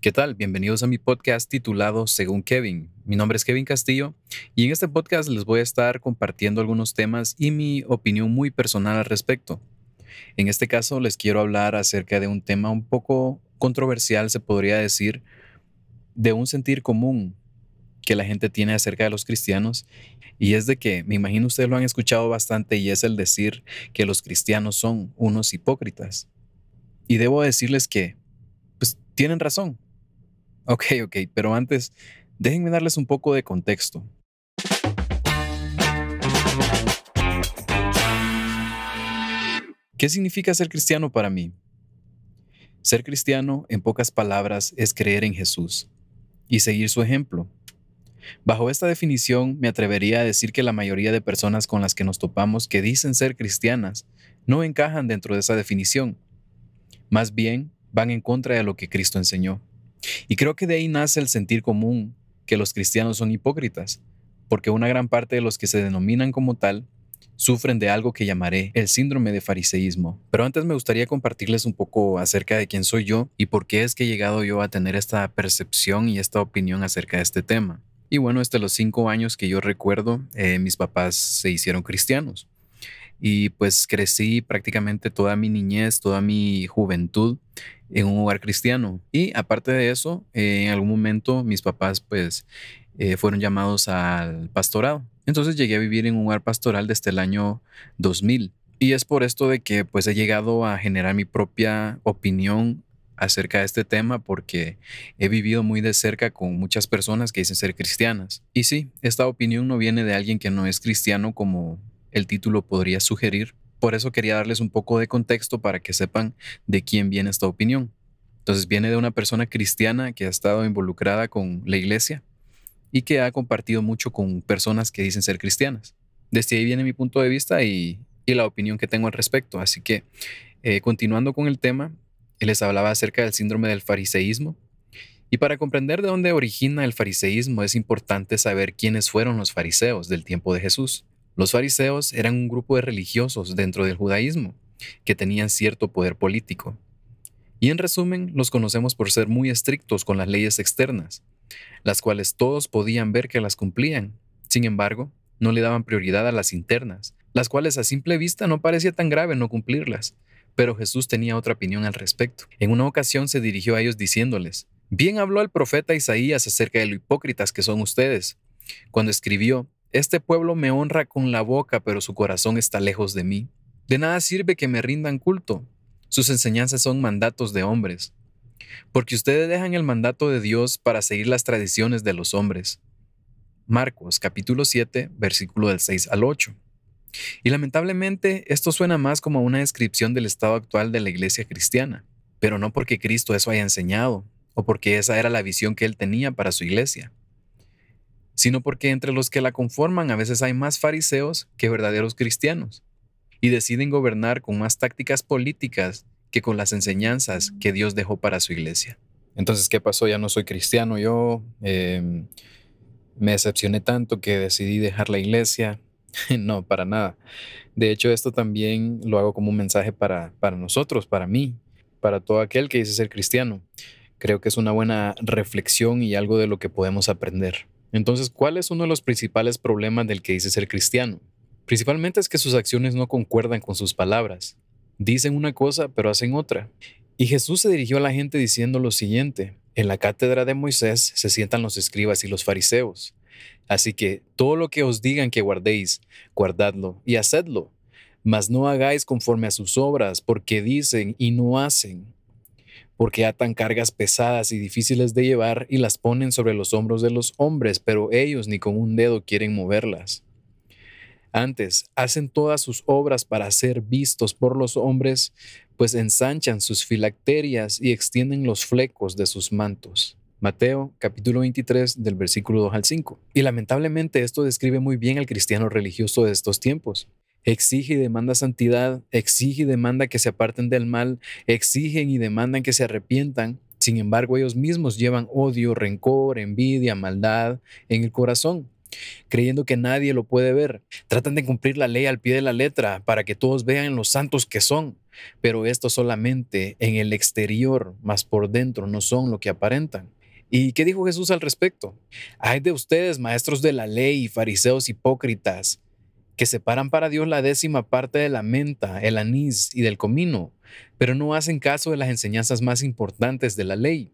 ¿Qué tal? Bienvenidos a mi podcast titulado Según Kevin. Mi nombre es Kevin Castillo y en este podcast les voy a estar compartiendo algunos temas y mi opinión muy personal al respecto. En este caso les quiero hablar acerca de un tema un poco controversial, se podría decir, de un sentir común que la gente tiene acerca de los cristianos y es de que, me imagino ustedes lo han escuchado bastante y es el decir que los cristianos son unos hipócritas. Y debo decirles que, tienen razón. Ok, ok, pero antes, déjenme darles un poco de contexto. ¿Qué significa ser cristiano para mí? Ser cristiano, en pocas palabras, es creer en Jesús y seguir su ejemplo. Bajo esta definición, me atrevería a decir que la mayoría de personas con las que nos topamos que dicen ser cristianas no encajan dentro de esa definición. Más bien, van en contra de lo que Cristo enseñó. Y creo que de ahí nace el sentir común que los cristianos son hipócritas, porque una gran parte de los que se denominan como tal sufren de algo que llamaré el síndrome de fariseísmo. Pero antes me gustaría compartirles un poco acerca de quién soy yo y por qué es que he llegado yo a tener esta percepción y esta opinión acerca de este tema. Y bueno, desde los cinco años que yo recuerdo, eh, mis papás se hicieron cristianos. Y pues crecí prácticamente toda mi niñez, toda mi juventud en un hogar cristiano. Y aparte de eso, eh, en algún momento mis papás pues eh, fueron llamados al pastorado. Entonces llegué a vivir en un hogar pastoral desde el año 2000. Y es por esto de que pues he llegado a generar mi propia opinión acerca de este tema porque he vivido muy de cerca con muchas personas que dicen ser cristianas. Y sí, esta opinión no viene de alguien que no es cristiano como el título podría sugerir. Por eso quería darles un poco de contexto para que sepan de quién viene esta opinión. Entonces viene de una persona cristiana que ha estado involucrada con la iglesia y que ha compartido mucho con personas que dicen ser cristianas. Desde ahí viene mi punto de vista y, la opinión que tengo al respecto. Así que, eh, continuando con el tema, les hablaba acerca del síndrome del fariseísmo. Y para comprender de dónde origina el fariseísmo es importante saber quiénes fueron los fariseos del tiempo de Jesús. Los fariseos eran un grupo de religiosos dentro del judaísmo que tenían cierto poder político. Y en resumen, los conocemos por ser muy estrictos con las leyes externas, las cuales todos podían ver que las cumplían. Sin embargo, no le daban prioridad a las internas, las cuales a simple vista no parecía tan grave no cumplirlas. Pero Jesús tenía otra opinión al respecto. En una ocasión se dirigió a ellos diciéndoles, Bien habló el profeta Isaías acerca de lo hipócritas que son ustedes, cuando escribió, Este pueblo me honra con la boca, pero su corazón está lejos de mí. De nada sirve que me rindan culto. Sus enseñanzas son mandatos de hombres porque ustedes dejan el mandato de Dios para seguir las tradiciones de los hombres. Marcos capítulo 7, versículo del 6 al 8. Y lamentablemente esto suena más como una descripción del estado actual de la iglesia cristiana, pero no porque Cristo eso haya enseñado o porque esa era la visión que él tenía para su iglesia, sino porque entre los que la conforman a veces hay más fariseos que verdaderos cristianos y deciden gobernar con más tácticas políticas que con las enseñanzas que Dios dejó para su iglesia. Entonces, ¿qué pasó? Ya no soy cristiano yo. Em, me decepcioné tanto que decidí dejar la iglesia. no, para nada. De hecho, esto también lo hago como un mensaje para, para nosotros, para mí, para todo aquel que dice ser cristiano. Creo que es una buena reflexión y algo de lo que podemos aprender. Entonces, ¿cuál es uno de los principales problemas del que dice ser cristiano? Principalmente es que sus acciones no concuerdan con sus palabras. Dicen una cosa, pero hacen otra. Y Jesús se dirigió a la gente diciendo lo siguiente, en la cátedra de Moisés se sientan los escribas y los fariseos. Así que todo lo que os digan que guardéis, guardadlo y hacedlo, mas no hagáis conforme a sus obras, porque dicen y no hacen, porque atan cargas pesadas y difíciles de llevar y las ponen sobre los hombros de los hombres, pero ellos ni con un dedo quieren moverlas. Antes, hacen todas sus obras para ser vistos por los hombres, pues ensanchan sus filacterias y extienden los flecos de sus mantos. Mateo capítulo 23 del versículo 2 al 5. Y lamentablemente esto describe muy bien al cristiano religioso de estos tiempos. Exige y demanda santidad, exige y demanda que se aparten del mal, exigen y demandan que se arrepientan. Sin embargo, ellos mismos llevan odio, rencor, envidia, maldad en el corazón creyendo que nadie lo puede ver. Tratan de cumplir la ley al pie de la letra para que todos vean los santos que son, pero esto solamente en el exterior, más por dentro no son lo que aparentan. ¿Y qué dijo Jesús al respecto? Hay de ustedes, maestros de la ley y fariseos hipócritas, que separan para Dios la décima parte de la menta, el anís y del comino, pero no hacen caso de las enseñanzas más importantes de la ley,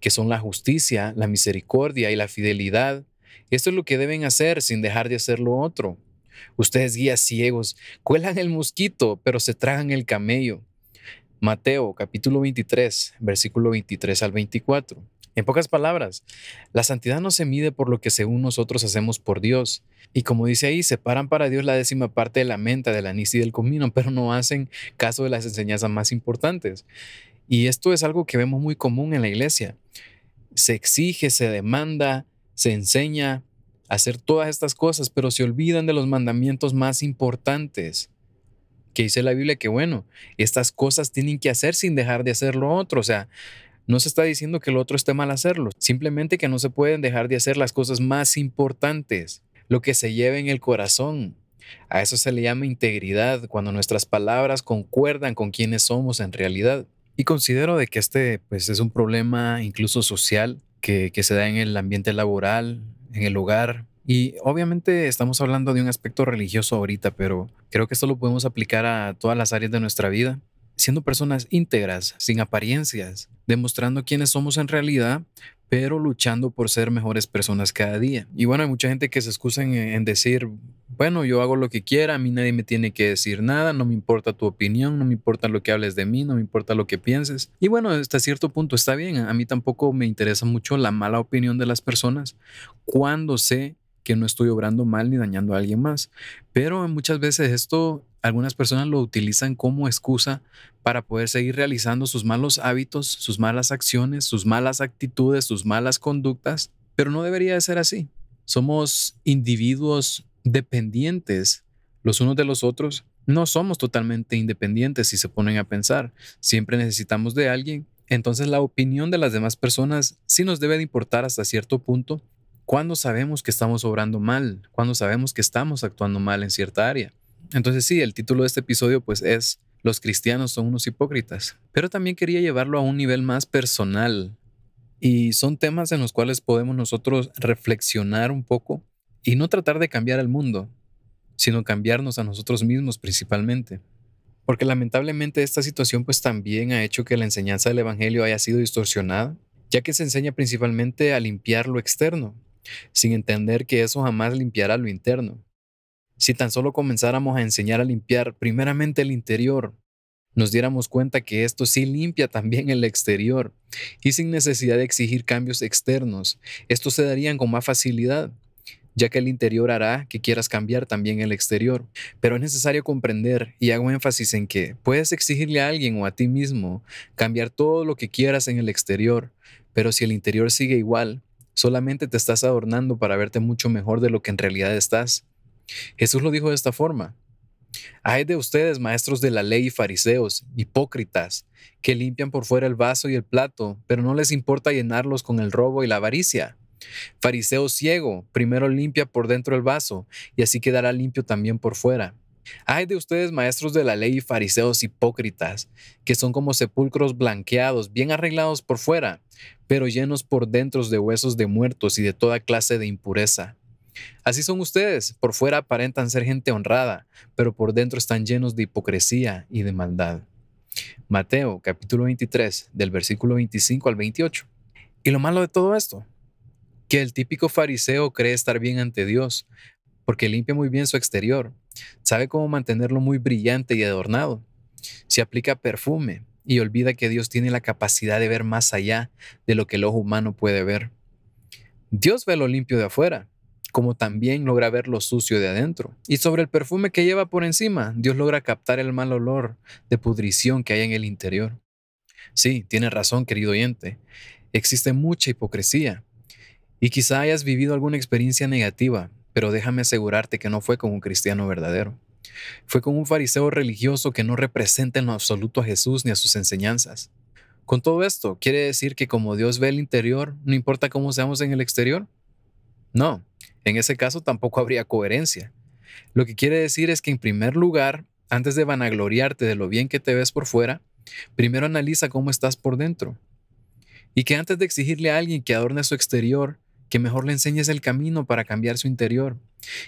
que son la justicia, la misericordia y la fidelidad. Esto es lo que deben hacer sin dejar de hacer lo otro. Ustedes guías ciegos, cuelan el mosquito, pero se tragan el camello. Mateo capítulo 23, versículo 23 al 24. En pocas palabras, la santidad no se mide por lo que según nosotros hacemos por Dios. Y como dice ahí, separan para Dios la décima parte de la menta, del anís y del comino, pero no hacen caso de las enseñanzas más importantes. Y esto es algo que vemos muy común en la iglesia. Se exige, se demanda, se enseña a hacer todas estas cosas, pero se olvidan de los mandamientos más importantes que dice la Biblia que, bueno, estas cosas tienen que hacer sin dejar de hacer lo otro. O sea, no se está diciendo que el otro esté mal hacerlo, simplemente que no se pueden dejar de hacer las cosas más importantes, lo que se lleva en el corazón. A eso se le llama integridad, cuando nuestras palabras concuerdan con quienes somos en realidad. Y considero de que este pues, es un problema incluso social que, que se da en el ambiente laboral, en el hogar, y obviamente estamos hablando de un aspecto religioso ahorita, pero creo que esto lo podemos aplicar a todas las áreas de nuestra vida siendo personas íntegras, sin apariencias, demostrando quiénes somos en realidad, pero luchando por ser mejores personas cada día. Y bueno, hay mucha gente que se excusa en, decir, bueno, yo hago lo que quiera, a mí nadie me tiene que decir nada, no me importa tu opinión, no me importa lo que hables de mí, no me importa lo que pienses. Y bueno, hasta cierto punto está bien, a mí tampoco me interesa mucho la mala opinión de las personas cuando sé que no estoy obrando mal ni dañando a alguien más. Pero muchas veces esto algunas personas lo utilizan como excusa para poder seguir realizando sus malos hábitos, sus malas acciones, sus malas actitudes, sus malas conductas, pero no debería de ser así. Somos individuos dependientes los unos de los otros. No somos totalmente independientes si se ponen a pensar. Siempre necesitamos de alguien. Entonces la opinión de las demás personas sí nos debe de importar hasta cierto punto, ¿Cuándo sabemos que estamos obrando mal? ¿Cuándo sabemos que estamos actuando mal en cierta área? Entonces sí, el título de este episodio pues es Los cristianos son unos hipócritas, pero también quería llevarlo a un nivel más personal y son temas en los cuales podemos nosotros reflexionar un poco y no tratar de cambiar el mundo, sino cambiarnos a nosotros mismos principalmente. Porque lamentablemente esta situación pues también ha hecho que la enseñanza del Evangelio haya sido distorsionada, ya que se enseña principalmente a limpiar lo externo, sin entender que eso jamás limpiará lo interno. Si tan solo comenzáramos a enseñar a limpiar primeramente el interior, nos diéramos cuenta que esto sí limpia también el exterior y sin necesidad de exigir cambios externos, estos se darían con más facilidad, ya que el interior hará que quieras cambiar también el exterior. Pero es necesario comprender y hago énfasis en que puedes exigirle a alguien o a ti mismo cambiar todo lo que quieras en el exterior, pero si el interior sigue igual, solamente te estás adornando para verte mucho mejor de lo que en realidad estás. Jesús lo dijo de esta forma. Hay de ustedes, maestros de la ley y fariseos, hipócritas, que limpian por fuera el vaso y el plato, pero no les importa llenarlos con el robo y la avaricia. Fariseo ciego, primero limpia por dentro el vaso, y así quedará limpio también por fuera. Hay de ustedes, maestros de la ley y fariseos hipócritas, que son como sepulcros blanqueados, bien arreglados por fuera, pero llenos por dentro de huesos de muertos y de toda clase de impureza. Así son ustedes, por fuera aparentan ser gente honrada, pero por dentro están llenos de hipocresía y de maldad. Mateo capítulo 23, del versículo 25 al 28. Y lo malo de todo esto, que el típico fariseo cree estar bien ante Dios, porque limpia muy bien su exterior, sabe cómo mantenerlo muy brillante y adornado. Se aplica perfume, y olvida que Dios tiene la capacidad de ver más allá de lo que el ojo humano puede ver. Dios ve lo limpio de afuera, como también logra ver lo sucio de adentro. Y sobre el perfume que lleva por encima, Dios logra captar el mal olor de pudrición que hay en el interior. Sí, tiene razón, querido oyente. Existe mucha hipocresía. Y quizá hayas vivido alguna experiencia negativa, pero déjame asegurarte que no fue con un cristiano verdadero. Fue con un fariseo religioso que no representa en lo absoluto a Jesús ni a sus enseñanzas. Con todo esto, ¿quiere decir que como Dios ve el interior, no importa cómo seamos en el exterior? No, en ese caso tampoco habría coherencia. Lo que quiere decir es que en primer lugar, antes de vanagloriarte de lo bien que te ves por fuera, primero analiza cómo estás por dentro. Y que antes de exigirle a alguien que adorne su exterior, que mejor le enseñes el camino para cambiar su interior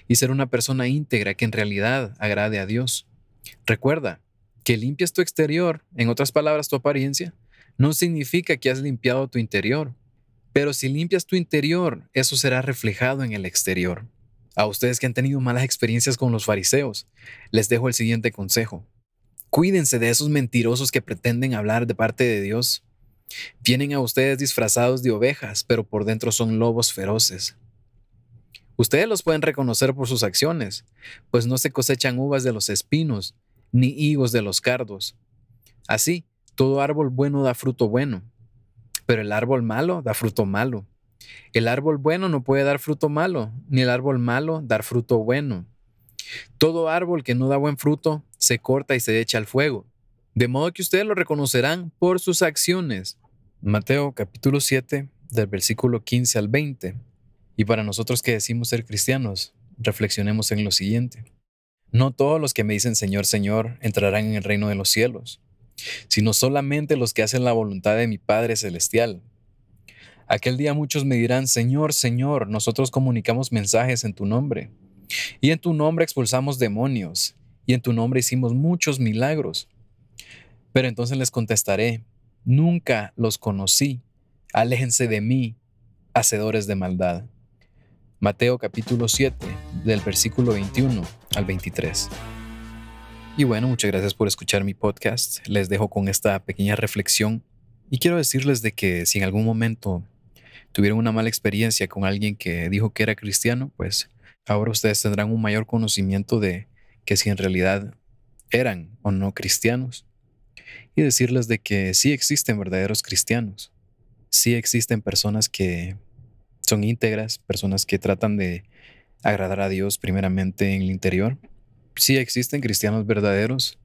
y ser una persona íntegra que en realidad agrade a Dios. Recuerda que limpias tu exterior, en otras palabras, tu apariencia, no significa que has limpiado tu interior. Pero si limpias tu interior, eso será reflejado en el exterior. A ustedes que han tenido malas experiencias con los fariseos, les dejo el siguiente consejo. Cuídense de esos mentirosos que pretenden hablar de parte de Dios. Vienen a ustedes disfrazados de ovejas, pero por dentro son lobos feroces. Ustedes los pueden reconocer por sus acciones, pues no se cosechan uvas de los espinos, ni higos de los cardos. Así, todo árbol bueno da fruto bueno, pero el árbol malo da fruto malo. El árbol bueno no puede dar fruto malo, ni el árbol malo dar fruto bueno. Todo árbol que no da buen fruto se corta y se echa al fuego. De modo que ustedes lo reconocerán por sus acciones. Mateo capítulo 7, del versículo 15 al 20. Y para nosotros que decimos ser cristianos, reflexionemos en lo siguiente. No todos los que me dicen Señor, Señor entrarán en el reino de los cielos, sino solamente los que hacen la voluntad de mi Padre Celestial. Aquel día muchos me dirán, Señor, Señor, nosotros comunicamos mensajes en tu nombre, y en tu nombre expulsamos demonios, y en tu nombre hicimos muchos milagros. Pero entonces les contestaré, nunca los conocí, aléjense de mí, hacedores de maldad. Mateo capítulo 7, del versículo 21 al 23. Y bueno, muchas gracias por escuchar mi podcast. Les dejo con esta pequeña reflexión y quiero decirles de que si en algún momento tuvieron una mala experiencia con alguien que dijo que era cristiano, pues ahora ustedes tendrán un mayor conocimiento de que si en realidad eran o no cristianos. Y decirles de que sí existen verdaderos cristianos. Sí existen personas que son íntegras, personas que tratan de agradar a Dios primeramente en el interior sí existen cristianos verdaderos,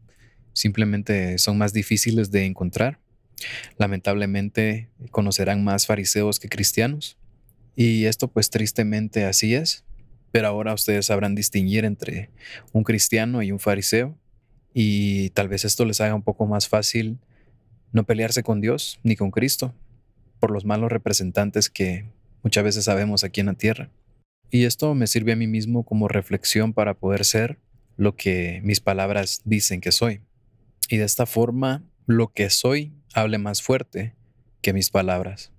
simplemente son más difíciles de encontrar. Lamentablemente conocerán más fariseos que cristianos. Y esto pues tristemente así es. Pero ahora ustedes sabrán distinguir entre un cristiano y un fariseo. Y tal vez esto les haga un poco más fácil no pelearse con Dios ni con Cristo por los malos representantes que muchas veces sabemos aquí en la tierra. Y esto me sirve a mí mismo como reflexión para poder ser lo que mis palabras dicen que soy. Y de esta forma, lo que soy hable más fuerte que mis palabras.